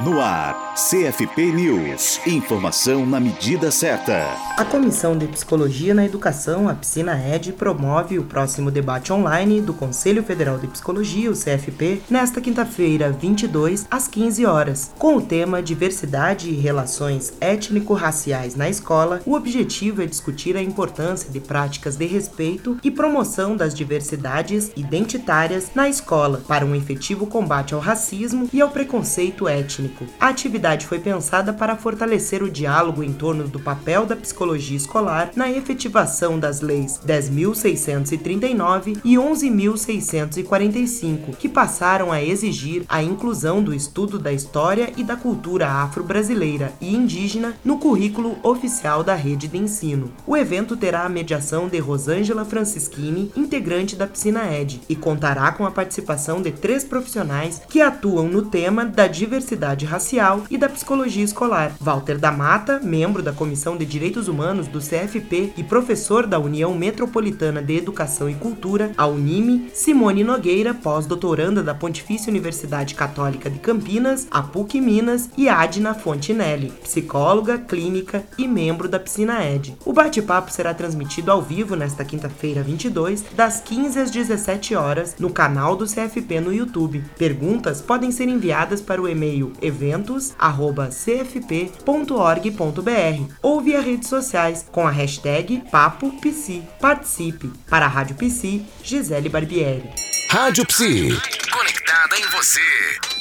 No ar, CFP News. Informação na medida certa. A Comissão de Psicologia na Educação, a Piscina Ed, promove o próximo debate online do Conselho Federal de Psicologia, o CFP, nesta quinta-feira, 22, às 15 horas. Com o tema Diversidade e Relações Étnico-Raciais na Escola, o objetivo é discutir a importância de práticas de respeito e promoção das diversidades identitárias na escola para um efetivo combate ao racismo e ao preconceito étnico A atividade foi pensada para fortalecer o diálogo em torno do papel da psicologia escolar na efetivação das leis 10.639 e 11.645, que passaram a exigir a inclusão do estudo da história e da cultura afro-brasileira e indígena no currículo oficial da rede de ensino. O evento terá a mediação de Rosângela Francischini, integrante da Piscina Ed, e contará com a participação de três profissionais que atuam no tema da diversidade Racial e da Psicologia Escolar. Walter da Mata, membro da Comissão de Direitos Humanos do CFP e professor da União Metropolitana de Educação e Cultura, a Unime, Simone Nogueira, pós-doutoranda da Pontifícia Universidade Católica de Campinas, a PUC Minas e Adna Fontinelli, psicóloga, clínica e membro da Piscina Ed. O bate-papo será transmitido ao vivo nesta quinta-feira, 22, das 15 às 17 horas, no canal do CFP no YouTube. Perguntas podem ser enviadas para o e-mail eventos@cfp.org.br ou via redes sociais com a hashtag Papo Psi. Participe. Para a Rádio Psi, Gisele Barbieri. Rádio Psi. Conectada em você.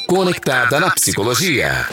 Conectada na psicologia.